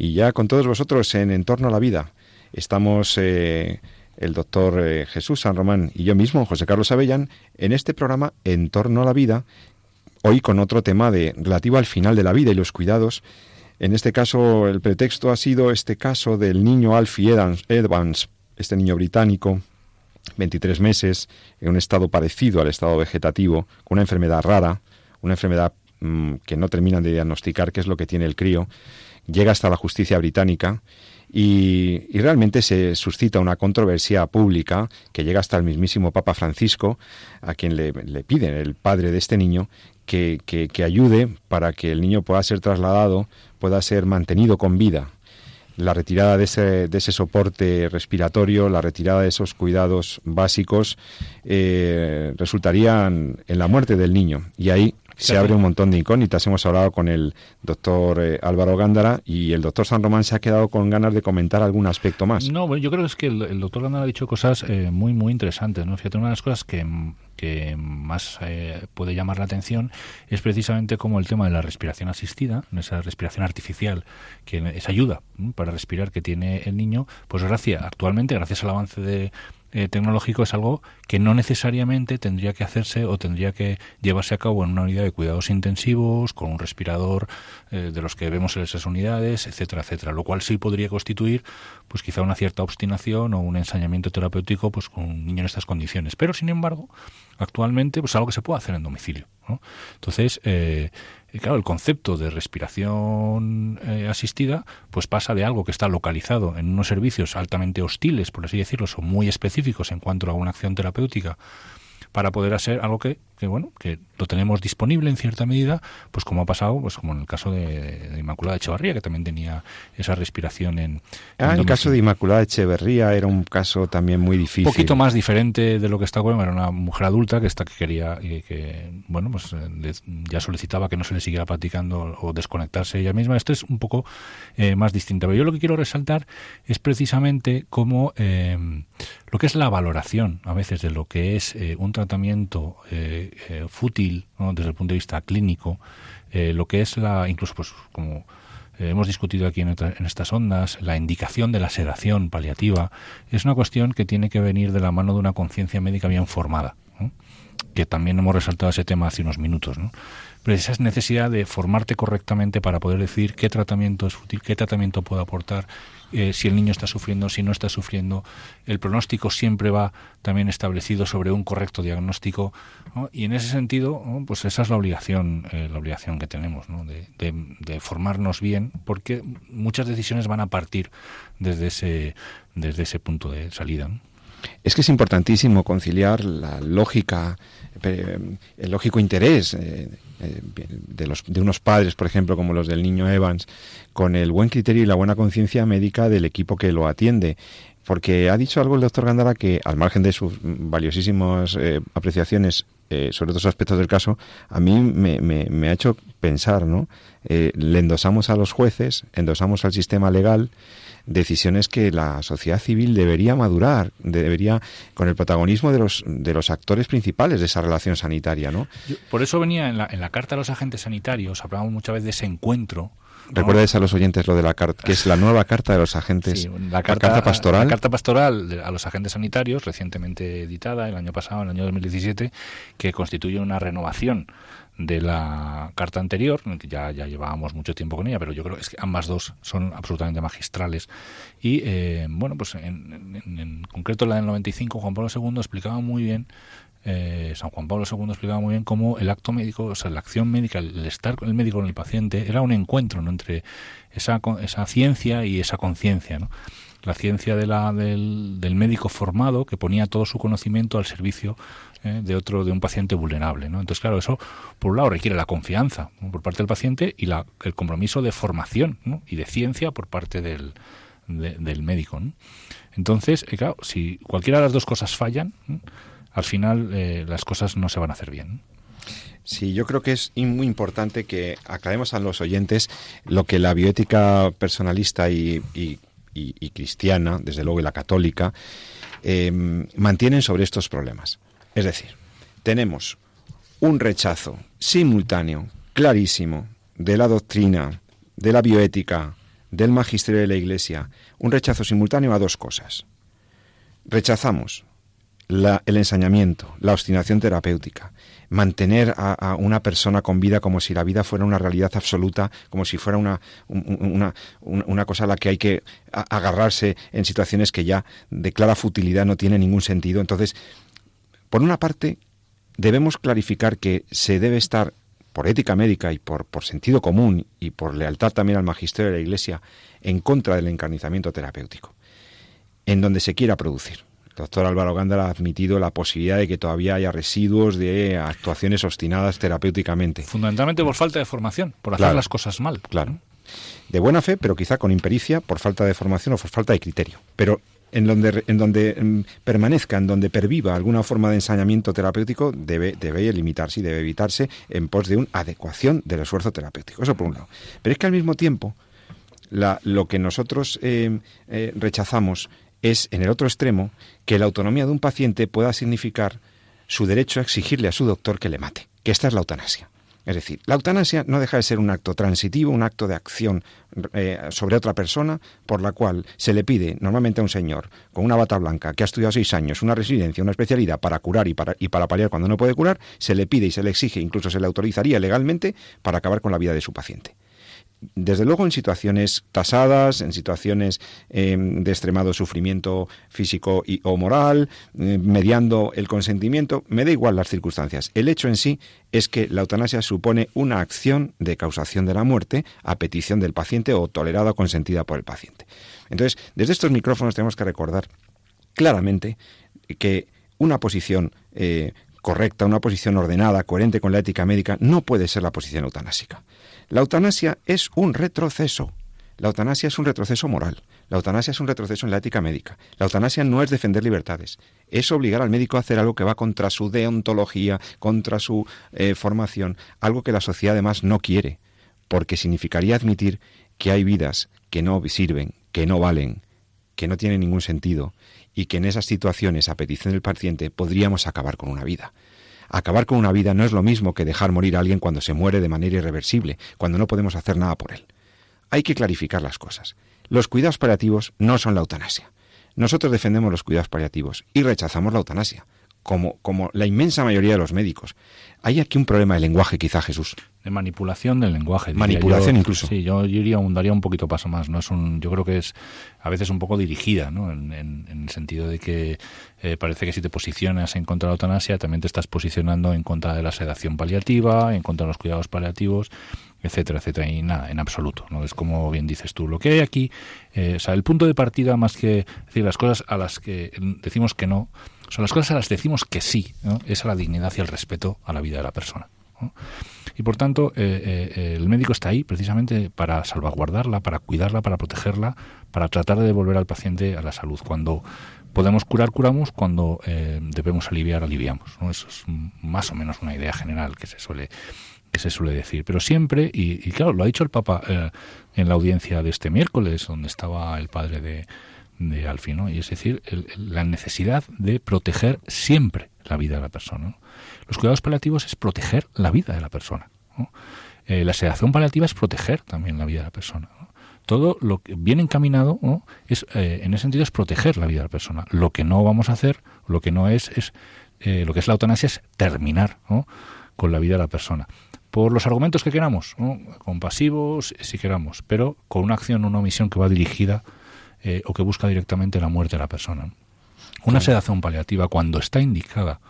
Y ya con todos vosotros en Entorno a la Vida estamos eh, el doctor eh, Jesús San Román y yo mismo, José Carlos Avellán, en este programa En torno a la vida, hoy con otro tema de relativo al final de la vida y los cuidados. En este caso, el pretexto ha sido este caso del niño Alfie Evans este niño británico, 23 meses, en un estado parecido al estado vegetativo, con una enfermedad rara, una enfermedad mm, que no terminan de diagnosticar qué es lo que tiene el crío llega hasta la justicia británica y, realmente se suscita una controversia pública que llega hasta el mismísimo Papa Francisco, a quien le, le piden, el padre de este niño, que, que, que ayude para que el niño pueda ser trasladado, pueda ser mantenido con vida la retirada de ese, de ese, soporte respiratorio, la retirada de esos cuidados básicos, eh, resultarían en la muerte del niño. Y ahí se abre un montón de incógnitas. Hemos hablado con el doctor eh, Álvaro Gándara y el doctor San Román se ha quedado con ganas de comentar algún aspecto más. No, bueno, yo creo que es que el, doctor Gándara ha dicho cosas eh, muy, muy interesantes. ¿no? Fíjate, una de las cosas que que más eh, puede llamar la atención es precisamente como el tema de la respiración asistida, esa respiración artificial, que esa ayuda para respirar que tiene el niño, pues gracias, actualmente, gracias al avance de, eh, tecnológico es algo que no necesariamente tendría que hacerse o tendría que llevarse a cabo en una unidad de cuidados intensivos, con un respirador eh, de los que vemos en esas unidades, etcétera, etcétera. Lo cual sí podría constituir, pues quizá una cierta obstinación o un ensañamiento terapéutico, pues con un niño en estas condiciones. Pero sin embargo, actualmente, pues algo que se puede hacer en domicilio. ¿no? Entonces, eh, claro, el concepto de respiración eh, asistida pues pasa de algo que está localizado en unos servicios altamente hostiles, por así decirlo, son muy específicos en cuanto a una acción terapéutica para poder hacer algo que, que, bueno que lo tenemos disponible en cierta medida pues como ha pasado pues como en el caso de, de Inmaculada Echevarría que también tenía esa respiración en, ah, en el caso de Inmaculada Echeverría era un caso también muy difícil. Un poquito más diferente de lo que está bueno era una mujer adulta que está que quería que, que bueno pues le, ya solicitaba que no se le siguiera practicando o desconectarse ella misma. Esto es un poco eh, más distinto. Pero yo lo que quiero resaltar es precisamente cómo eh, lo que es la valoración a veces de lo que es eh, un tratamiento eh, eh, fútil desde el punto de vista clínico, eh, lo que es la, incluso pues como hemos discutido aquí en, estas ondas, la indicación de la sedación paliativa, es una cuestión que tiene que venir de la mano de una conciencia médica bien formada. Que también hemos resaltado ese tema hace unos minutos, ¿no? pero esa necesidad de formarte correctamente para poder decir qué tratamiento es útil, qué tratamiento puede aportar, eh, si el niño está sufriendo, si no está sufriendo. El pronóstico siempre va también establecido sobre un correcto diagnóstico y en ese sentido, pues esa es la obligación, eh, la obligación que tenemos, ¿no? de, de, formarnos bien, porque muchas decisiones van a partir desde ese, desde ese punto de salida. Es que es importantísimo conciliar la lógica, eh, el lógico interés eh, de, los, de unos padres, por ejemplo, como los del niño Evans, con el buen criterio y la buena conciencia médica del equipo que lo atiende. Porque ha dicho algo el doctor Gandara que, al margen de sus valiosísimas eh, apreciaciones eh, sobre otros aspectos del caso, a mí me, me, ha hecho pensar, ¿no? le endosamos a los jueces, endosamos al sistema legal, decisiones que la sociedad civil debería madurar, debería con el protagonismo de los de los actores principales de esa relación sanitaria, ¿no? Por eso venía en la, en la carta a los agentes sanitarios, hablamos muchas veces de ese encuentro. Recuerdes a los oyentes lo de la carta, que es la nueva carta de los agentes, la, carta, pastoral. La carta pastoral a los agentes sanitarios, recientemente editada el año pasado, en el año 2017, que constituye una renovación de la carta anterior, que ya, ya llevábamos mucho tiempo con ella, pero yo creo que, es que ambas dos son absolutamente magistrales. Y eh, bueno, pues en, concreto la del 95, Juan Pablo II explicaba muy bien, eh, San Juan Pablo II explicaba muy bien cómo el acto médico, o sea, la acción médica, el estar con el médico con el paciente, era un encuentro ¿no? entre esa, esa ciencia y esa conciencia. ¿no? La ciencia de la, del, del, médico formado que ponía todo su conocimiento al servicio ¿eh? de otro de un paciente vulnerable entonces claro eso por un lado requiere la confianza por parte del paciente y la, el compromiso de formación y de ciencia por parte del, del médico entonces eh, claro si cualquiera de las dos cosas fallan al final eh, las cosas no se van a hacer bien Sí, yo creo que es muy importante que aclaremos a los oyentes lo que la bioética personalista y y, cristiana, desde luego y la católica, eh, mantienen sobre estos problemas. Es decir, tenemos un rechazo simultáneo, clarísimo, de la doctrina, de la bioética, del magisterio de la Iglesia, un rechazo simultáneo a dos cosas. Rechazamos el ensañamiento, la obstinación terapéutica, mantener a, una persona con vida como si la vida fuera una realidad absoluta, como si fuera una, una, una cosa a la que hay que agarrarse en situaciones que ya de clara futilidad no tiene ningún sentido. Entonces, por una parte, debemos clarificar que se debe estar, por ética médica y por, por sentido común y por lealtad también al magisterio de la Iglesia, en contra del encarnizamiento terapéutico, en donde se quiera producir doctor Álvaro Gándara ha admitido la posibilidad de que todavía haya residuos de actuaciones obstinadas terapéuticamente. Fundamentalmente por falta de formación, por hacer las cosas mal. Claro. De buena fe, pero quizá con impericia, por falta de formación o por falta de criterio. Pero en donde, en donde mm, permanezca, en donde perviva alguna forma de ensañamiento terapéutico, debe, debe limitarse y debe evitarse en pos de una adecuación del esfuerzo terapéutico. Eso por un lado. Pero es que al mismo tiempo, la, lo que nosotros eh, eh, rechazamos es, en el otro extremo, que la autonomía de un paciente pueda significar su derecho a exigirle a su doctor que le mate, que esta es la eutanasia. Es decir, la eutanasia no deja de ser un acto transitivo, un acto de acción eh, sobre otra persona, por la cual se le pide normalmente a un señor con una bata blanca que ha estudiado seis años, una residencia, una especialidad para curar y para, y para paliar cuando no puede curar, se le pide y se le exige, incluso se le autorizaría legalmente para acabar con la vida de su paciente desde luego en situaciones tasadas, en situaciones em, de extremado sufrimiento físico o moral, em, mediando el consentimiento, me da igual las circunstancias. El hecho en sí es que la eutanasia supone una acción de causación de la muerte a petición del paciente o tolerada o consentida por el paciente. Entonces, desde estos micrófonos tenemos que recordar claramente que una posición eh, correcta, una posición ordenada, coherente con la ética médica, no puede ser la posición eutanásica. La eutanasia es un retroceso. La eutanasia es un retroceso moral. La eutanasia es un retroceso en la ética médica. La eutanasia no es defender libertades. Es obligar al médico a hacer algo que va contra su deontología, contra su eh, formación, algo que la sociedad además no quiere, porque significaría admitir que hay vidas que no sirven, que no valen, que no tienen ningún sentido y que en esas situaciones, a petición del paciente, podríamos acabar con una vida. Acabar con una vida no es lo mismo que dejar morir a alguien cuando se muere de manera irreversible, cuando no podemos hacer nada por él. Hay que clarificar las cosas. Los cuidados paliativos no son la eutanasia. Nosotros defendemos los cuidados paliativos y rechazamos la eutanasia, como, como la inmensa mayoría de los médicos. Hay aquí un problema de lenguaje, quizá, Jesús. De manipulación del lenguaje. Manipulación yo. incluso. Sí, yo, yo iría daría un poquito paso más. no es un Yo creo que es a veces un poco dirigida, ¿no? en, en- en el sentido de que eh, parece que si te posicionas en contra de la eutanasia, también te estás posicionando en contra de la sedación paliativa, en contra de los cuidados paliativos, etcétera, etcétera. Y nada, en absoluto. no Es como bien dices tú. Lo que hay aquí, eh, o sea, el punto de partida, más que decir las cosas a las que decimos que no, son las cosas a las que decimos que sí, ¿no? es a la dignidad y el respeto a la vida de la persona. Y por tanto, eh, eh, el médico está ahí precisamente para salvaguardarla, para cuidarla, para protegerla, para tratar de devolver al paciente a la salud. Cuando podemos curar, curamos, cuando eh, debemos aliviar, aliviamos. ¿no? Eso es más o menos una idea general que se suele que se suele decir. Pero siempre, y, claro, lo ha dicho el Papa eh, en la audiencia de este miércoles, donde estaba el padre de, de Alfie, ¿no? Y es decir, el- la necesidad de proteger siempre la vida de la persona. Los cuidados paliativos es proteger la vida de la persona. ¿no? Eh, la sedación paliativa es proteger también la vida de la persona. ¿no? Todo lo que bien encaminado ¿no? es, eh, en ese sentido es proteger la vida de la persona. Lo que no vamos a hacer, lo que no es, es eh, lo que es la eutanasia es terminar con la vida de la persona. Por los argumentos que queramos, compasivos, si queramos, pero con una acción o una omisión que va dirigida o que busca directamente la muerte de la persona. Una sedación paliativa, cuando está indicada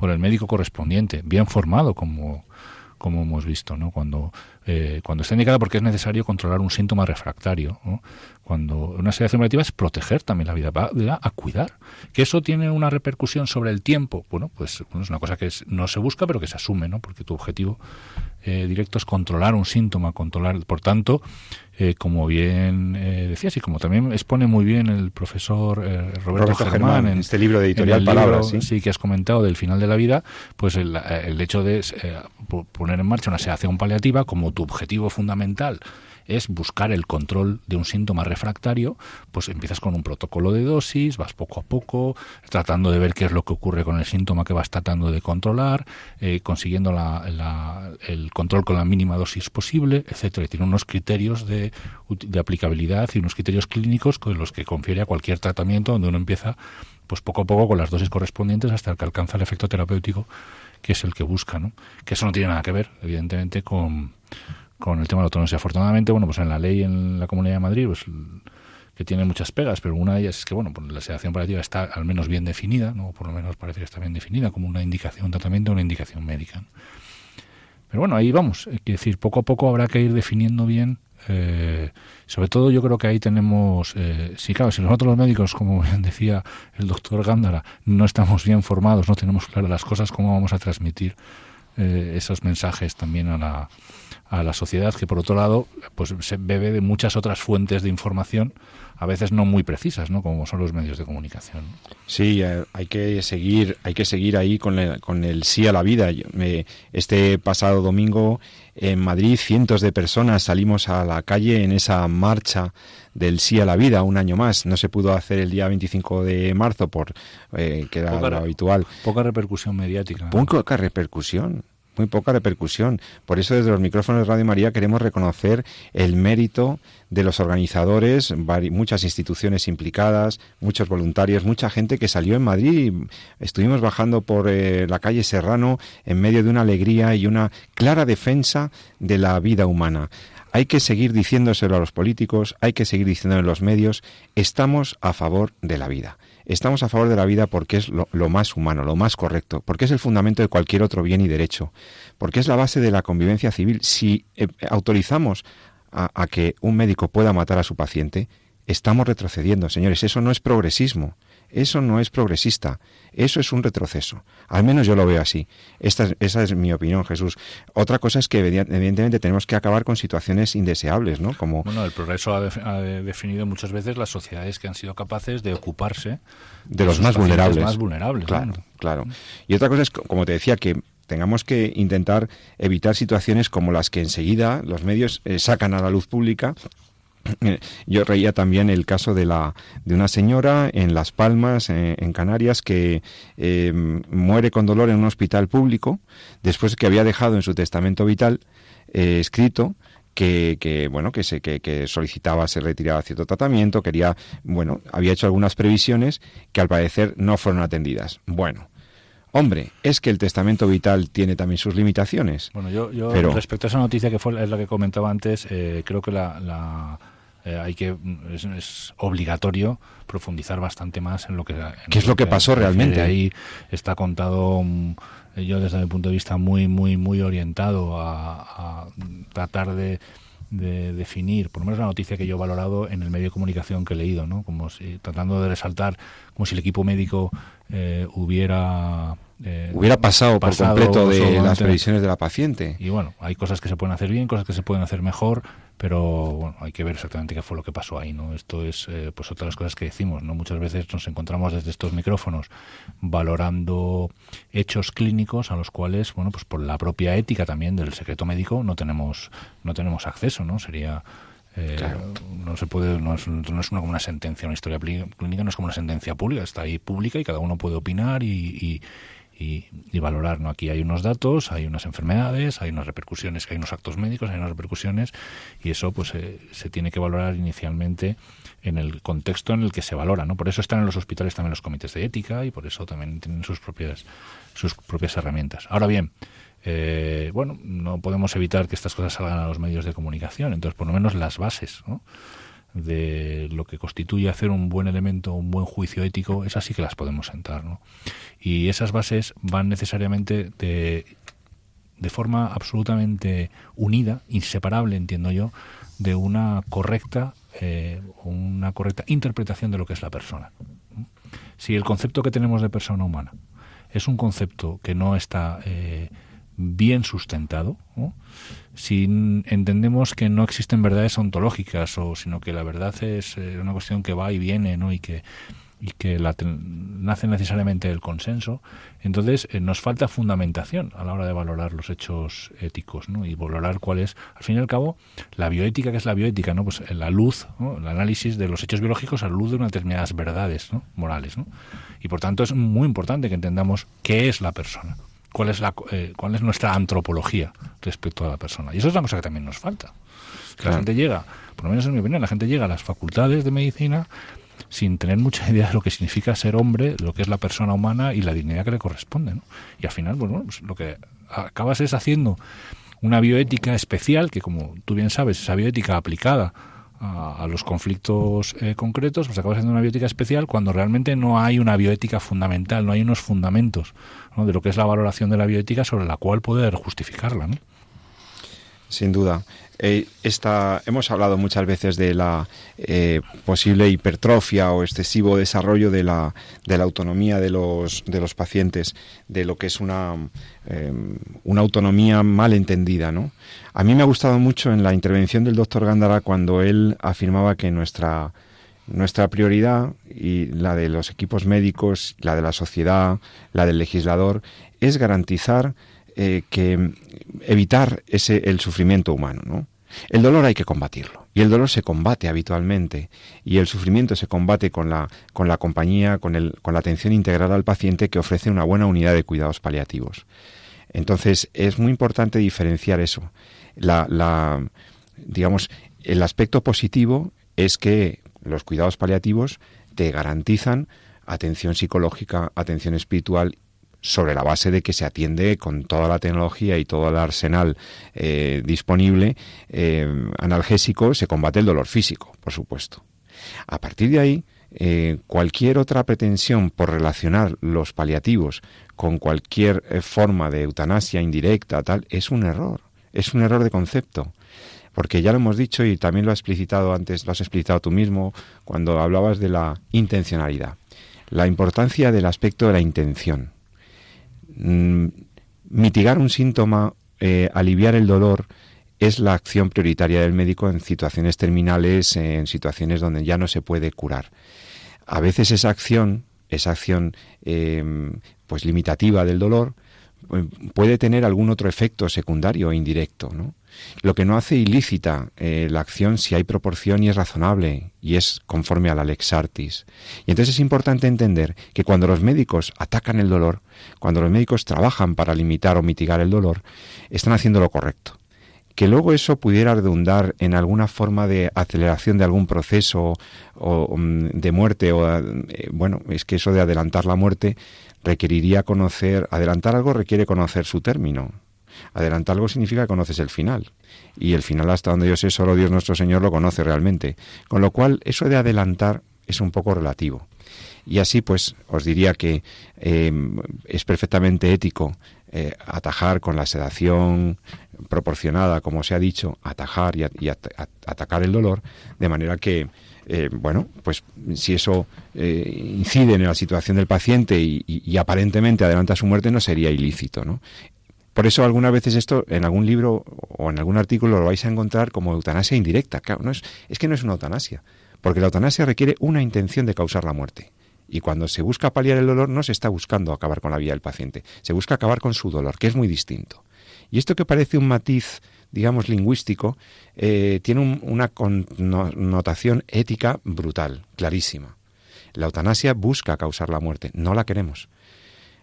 por el médico correspondiente, bien formado, como, como hemos visto, ¿no? cuando, eh, cuando está indicada porque es necesario controlar un síntoma refractario. ¿no? Cuando una sedación paliativa es proteger también la vida, va va a cuidar. Que eso tiene una repercusión sobre el tiempo, bueno, pues bueno, es una cosa que es- no se busca, pero que se asume, ¿no? porque tu objetivo eh, directo es controlar un síntoma, controlar, por tanto, eh, como bien eh, decías y como también expone muy bien el profesor eh, Roberto, Roberto Germán, Germán, en este libro de editorial Palabras, libro, ¿sí? que has comentado del final de la vida, pues el, el hecho de eh, po- poner en marcha una sedación paliativa como tu objetivo fundamental es buscar el control de un síntoma refractario, pues empiezas con un protocolo de dosis, vas poco a poco, tratando de ver qué es lo que ocurre con el síntoma que vas tratando de controlar, eh, consiguiendo la- la- el control con la mínima dosis posible, etcétera. Y tiene unos criterios de, de aplicabilidad y unos criterios clínicos con los que confiere a cualquier tratamiento donde uno empieza pues poco a poco con las dosis correspondientes hasta que alcanza el efecto terapéutico que es el que busca, ¿no? Que eso no tiene nada que ver, evidentemente, con, con el tema de la eutanasia. Afortunadamente, bueno, pues en la ley en la Comunidad de Madrid, pues que tiene muchas pegas, pero una de ellas es que, bueno, pues la sedación paliativa está al menos bien definida, ¿no? Por lo menos parece que está bien definida como una indicación, un tratamiento, una indicación médica. Pero bueno, ahí vamos. Es decir, poco a poco habrá que ir definiendo bien. eh, sobre todo yo creo que ahí tenemos, eh, sí claro, si nosotros los médicos, como (laughs) decía el doctor Gándara, no estamos bien formados, no tenemos claras las cosas, ¿cómo vamos a transmitir eh, esos mensajes también a la, a la sociedad que por otro lado pues se bebe de muchas otras fuentes de información a veces no muy precisas no como son los medios de comunicación Sí, eh, hay que seguir, hay que seguir ahí con el, con el sí a la vida. Este pasado domingo en Madrid cientos de personas salimos a la calle en esa marcha del sí a la vida un año más. No se pudo hacer el día 25 de marzo por eh, que era Poca lo habitual. poca repercusión mediática poca repercusión, muy poca repercusión. Por eso desde los micrófonos de Radio María queremos reconocer el mérito de los organizadores, muchas instituciones implicadas, muchos voluntarios, mucha gente que salió en Madrid. Estuvimos bajando por eh, la calle Serrano en medio de una alegría y una clara defensa de la vida humana. Hay que seguir diciéndoselo a los políticos, hay que seguir diciéndolo en los medios, estamos a favor de la vida. Estamos a favor de la vida porque es lo, más humano, lo más correcto, porque es el fundamento de cualquier otro bien y derecho, porque es la base de la convivencia civil. Si eh, autorizamos a que un médico pueda matar a su paciente, estamos retrocediendo, señores. Eso no es progresismo, eso no es progresista, eso es un retroceso. Al menos yo lo veo así. Esta es- esa es mi opinión, Jesús. Otra cosa es que evident- evidentemente tenemos que acabar con situaciones indeseables, ¿no? Como bueno el progreso ha, ha de- definido muchas veces las sociedades que han sido capaces de ocuparse de los más vulnerables. más vulnerables Claro, ¿no? claro. Y otra cosa es, co- como te decía, que tengamos que intentar evitar situaciones como las que enseguida los medios eh, sacan a la luz pública. Eh, Yo reía también el caso de la de una señora en Las Palmas, eh, en Canarias, que eh, muere con dolor en un hospital público después que había dejado en su testamento vital eh, escrito que, que, bueno que se que, que solicitaba se retirara cierto tratamiento quería bueno había hecho algunas previsiones que al parecer no fueron atendidas. Bueno hombre, es que el testamento vital tiene también sus limitaciones. Bueno, yo, yo Pero- respecto a esa noticia que fue es la que comentaba antes, eh, creo que la, la, eh, hay que es, es obligatorio profundizar bastante más en lo que en ¿Qué es lo que pasó realmente? ahí está contado mm, yo desde mi punto de vista muy muy muy orientado a, a tratar de de definir, por lo menos la noticia que yo he valorado en el medio de comunicación que he leído, ¿no? Como si, tratando de resaltar como si el equipo médico eh, hubiera eh, Hubiera pasado, por pasado completo de las previsiones de la paciente. y bueno, hay cosas que se pueden hacer bien, cosas que se pueden hacer mejor, pero bueno, hay que ver exactamente qué fue lo que pasó ahí, ¿no? Esto es eh, pues otra de las cosas que decimos, ¿no? Muchas veces nos encontramos desde estos micrófonos valorando hechos clínicos a los cuales, bueno, pues por la propia ética también del secreto médico no tenemos no tenemos acceso, ¿no? Sería eh, Claro. no se puede no es, no es una, como una sentencia una historia clínica no es como una sentencia pública está ahí pública y cada uno puede opinar y, y, y- y valorar no aquí hay unos datos hay unas enfermedades hay unas repercusiones hay unos actos médicos hay unas repercusiones y eso pues eh, se tiene que valorar inicialmente en el contexto en el que se valora no por eso están en los hospitales también los comités de ética y por eso también tienen sus propias sus propias herramientas. Ahora bien eh, bueno, no podemos evitar que estas cosas salgan a los medios de comunicación, entonces por lo menos las bases ¿no? De lo que constituye hacer un buen elemento, un buen juicio ético, esas sí que las podemos sentar. ¿no? Y esas bases van necesariamente de, de forma absolutamente unida, inseparable, entiendo yo, de una correcta, eh, una correcta interpretación de lo que es la persona. Si el concepto que tenemos de persona humana es un concepto que no está eh, bien sustentado, si entendemos que no existen verdades ontológicas, o sino que la verdad es eh, una cuestión que va y viene, ¿no? y que y que la nace necesariamente del consenso, entonces eh, nos falta fundamentación a la hora de valorar los hechos éticos, ¿no? Y valorar cuál es, al fin y al cabo, la bioética, que es la bioética, ¿no? Pues eh, la luz, el análisis de los hechos biológicos a la luz de unas determinadas verdades, ¿no? Morales, ¿no? Y por tanto es muy importante que entendamos qué es la persona, cuál es la, eh, cuál es nuestra antropología respecto a la persona. Y eso es una cosa que también nos falta. Que Claro. La gente llega, por lo menos en mi opinión, la gente llega a las facultades de medicina sin tener mucha idea de lo que significa ser hombre, lo que es la persona humana y la dignidad que le corresponde. ¿no? Y al final, bueno, pues lo que acabas es haciendo una bioética especial, que como tú bien sabes, esa bioética aplicada a, los conflictos eh, concretos, pues acabas haciendo una bioética especial cuando realmente no hay una bioética fundamental, no hay unos fundamentos de lo que es la valoración de la bioética sobre la cual poder justificarla. ¿no? Sin duda. Eh, esta, hemos hablado muchas veces de la eh, posible hipertrofia o excesivo desarrollo de la, de la autonomía de los, de los pacientes, de lo que es una, una autonomía mal entendida. ¿no? A mí me ha gustado mucho en la intervención del doctor Gándara cuando él afirmaba que nuestra, nuestra prioridad y la de los equipos médicos, la de la sociedad, la del legislador, es garantizar eh, que evitar ese el sufrimiento humano, ¿no? El dolor hay que combatirlo y el dolor se combate habitualmente y el sufrimiento se combate con la con la compañía, con el con la atención integral al paciente que ofrece una buena unidad de cuidados paliativos. Entonces es muy importante diferenciar eso. La, la digamos el aspecto positivo es que los cuidados paliativos te garantizan atención psicológica, atención espiritual sobre la base de que se atiende con toda la tecnología y todo el arsenal eh, disponible eh, analgésico, se combate el dolor físico, por supuesto. A partir de ahí, eh, cualquier otra pretensión por relacionar los paliativos con cualquier eh, forma de eutanasia indirecta, tal, es un error, es un error de concepto. Porque ya lo hemos dicho y también lo has explicitado antes, lo has explicitado tú mismo cuando hablabas de la intencionalidad. La importancia del aspecto de la intención mm, mitigar un síntoma, eh, aliviar el dolor, es la acción prioritaria del médico en situaciones terminales, en situaciones donde ya no se puede curar. A veces esa acción, esa acción eh, pues limitativa del dolor, eh, puede tener algún otro efecto secundario o indirecto, ¿no? Lo que no hace ilícita eh, la acción si hay proporción y es razonable y es conforme a la lex artis. Y entonces es importante entender que cuando los médicos atacan el dolor, cuando los médicos trabajan para limitar o mitigar el dolor, están haciendo lo correcto que luego eso pudiera redundar en alguna forma de aceleración de algún proceso o, mm, de muerte o eh, bueno, es que eso de adelantar la muerte requeriría conocer, adelantar algo requiere conocer su término. Adelantar algo significa que conoces el final. Y el final, hasta donde yo sé, solo Dios nuestro Señor lo conoce realmente. Con lo cual, eso de adelantar es un poco relativo. Y así, pues, os diría que eh, es perfectamente ético eh, atajar con la sedación proporcionada, como se ha dicho, atajar y, atacar el dolor, de manera que, eh, bueno, pues si eso incide en la situación del paciente y, y, aparentemente adelanta su muerte, no sería ilícito, ¿no? Por eso algunas veces esto en algún libro o en algún artículo lo vais a encontrar como eutanasia indirecta. No es, es que no es una eutanasia, porque la eutanasia requiere una intención de causar la muerte. Y cuando se busca paliar el dolor no se está buscando acabar con la vida del paciente, se busca acabar con su dolor, que es muy distinto. Y esto que parece un matiz, digamos, lingüístico, eh, tiene una connotación ética brutal, clarísima. La eutanasia busca causar la muerte, no la queremos,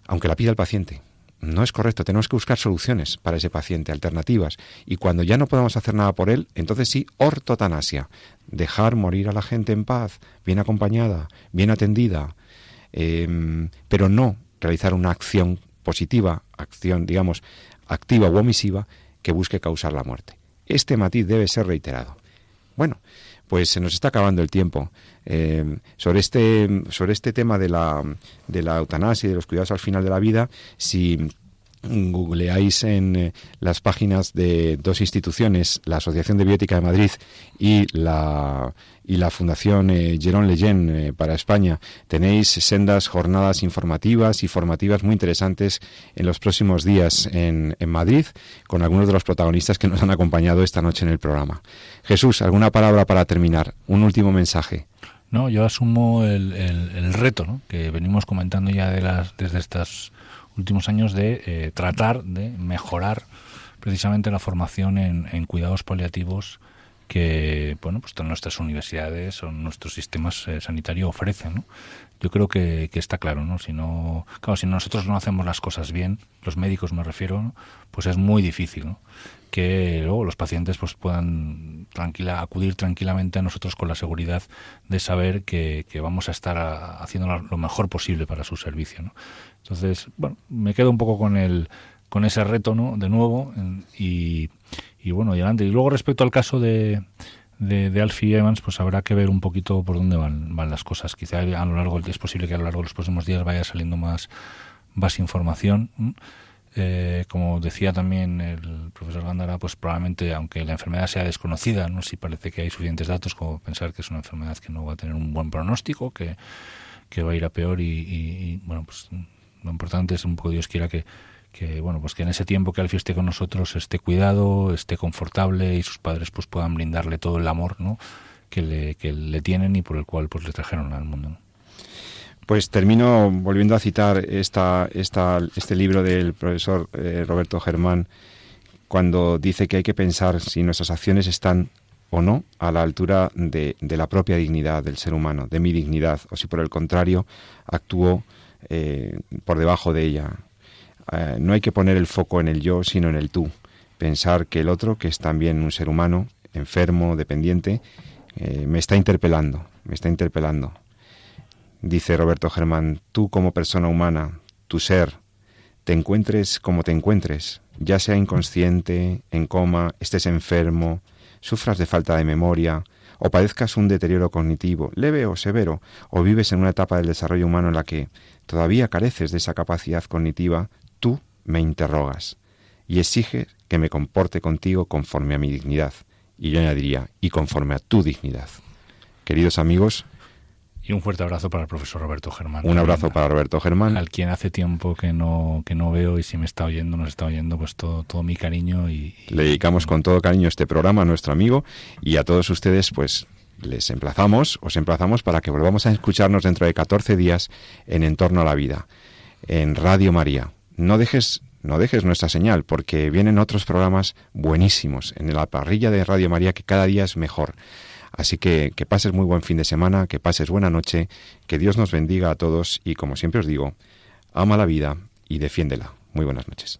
aunque la pida el paciente no es correcto, tenemos que buscar soluciones para ese paciente, alternativas. Y cuando ya no podemos hacer nada por él, entonces sí, ortotanasia, dejar morir a la gente en paz, bien acompañada, bien atendida, em, pero no realizar una acción positiva, acción, digamos, activa u omisiva, que busque causar la muerte. Este matiz debe ser reiterado. Bueno, pues se nos está acabando el tiempo. Eh, sobre, este, sobre este tema de la, de la eutanasia y de los cuidados al final de la vida, si googleáis en eh, las páginas de dos instituciones, la Asociación de Biótica de Madrid y la y la Fundación eh, Leyen eh, para España. Tenéis sendas jornadas informativas y formativas muy interesantes en los próximos días en, en, Madrid con algunos de los protagonistas que nos han acompañado esta noche en el programa. Jesús, ¿alguna palabra para terminar? Un último mensaje. No, yo asumo el, el, reto ¿no? que venimos comentando ya de las, desde estos últimos años de eh, tratar de mejorar precisamente la formación en, en cuidados paliativos que bueno pues todas nuestras universidades o nuestros sistemas eh, sanitarios ofrecen ¿no? yo creo que, que, está claro no si no claro si nosotros no hacemos las cosas bien los médicos me refiero pues es muy difícil ¿no? que luego los pacientes pues puedan tranquila acudir tranquilamente a nosotros con la seguridad de saber que, que vamos a estar haciendo lo mejor posible para su servicio ¿no? entonces bueno me quedo un poco con el con ese reto no de nuevo y y bueno, y adelante. Y luego respecto al caso de, de, Alfie Evans, pues habrá que ver un poquito por dónde van, van las cosas. Quizá a lo largo, es posible que a lo largo de los próximos días vaya saliendo más, más información. Eh, como decía también el profesor Gándara, pues probablemente, aunque la enfermedad sea desconocida, no si parece que hay suficientes datos como pensar que es una enfermedad que no va a tener un buen pronóstico, que, que va a ir a peor y, y bueno, pues lo importante es un poco Dios quiera que, que bueno pues que en ese tiempo que Alfie esté con nosotros esté cuidado esté confortable y sus padres pues puedan brindarle todo el amor no que le, que le tienen y por el cual pues le trajeron al mundo Pues termino volviendo a citar esta, esta, este libro del profesor eh, Roberto Germán, cuando dice que hay que pensar si nuestras acciones están o no a la altura de, de la propia dignidad del ser humano, de mi dignidad, o si por el contrario actúo eh, por debajo de ella, eh, no hay que poner el foco en el yo, sino en el tú. Pensar que el otro, que es también un ser humano, enfermo, dependiente, eh, me está interpelando, me está interpelando. Dice Roberto Germán, tú como persona humana, tu ser, te encuentres como te encuentres, ya sea inconsciente, en coma, estés enfermo, sufras de falta de memoria, o padezcas un deterioro cognitivo, leve o severo, o vives en una etapa del desarrollo humano en la que todavía careces de esa capacidad cognitiva, me interrogas y exiges que me comporte contigo conforme a mi dignidad. Y yo añadiría, y conforme a tu dignidad. Queridos amigos, y un fuerte abrazo para el profesor Roberto Germán. Un abrazo para Roberto Germán. Al quien hace tiempo que no, que no veo y si me está oyendo, nos está oyendo, pues todo, todo mi cariño. Y, Le dedicamos con todo cariño este programa a nuestro amigo y a todos ustedes, pues les emplazamos, os emplazamos para que volvamos a escucharnos dentro de 14 días en Entorno a la Vida, en Radio María no dejes no dejes nuestra señal, porque vienen otros programas buenísimos en la parrilla de Radio María que cada día es mejor. Así que que pases muy buen fin de semana, que pases buena noche, que Dios nos bendiga a todos y como siempre os digo, ama la vida y defiéndela. Muy buenas noches.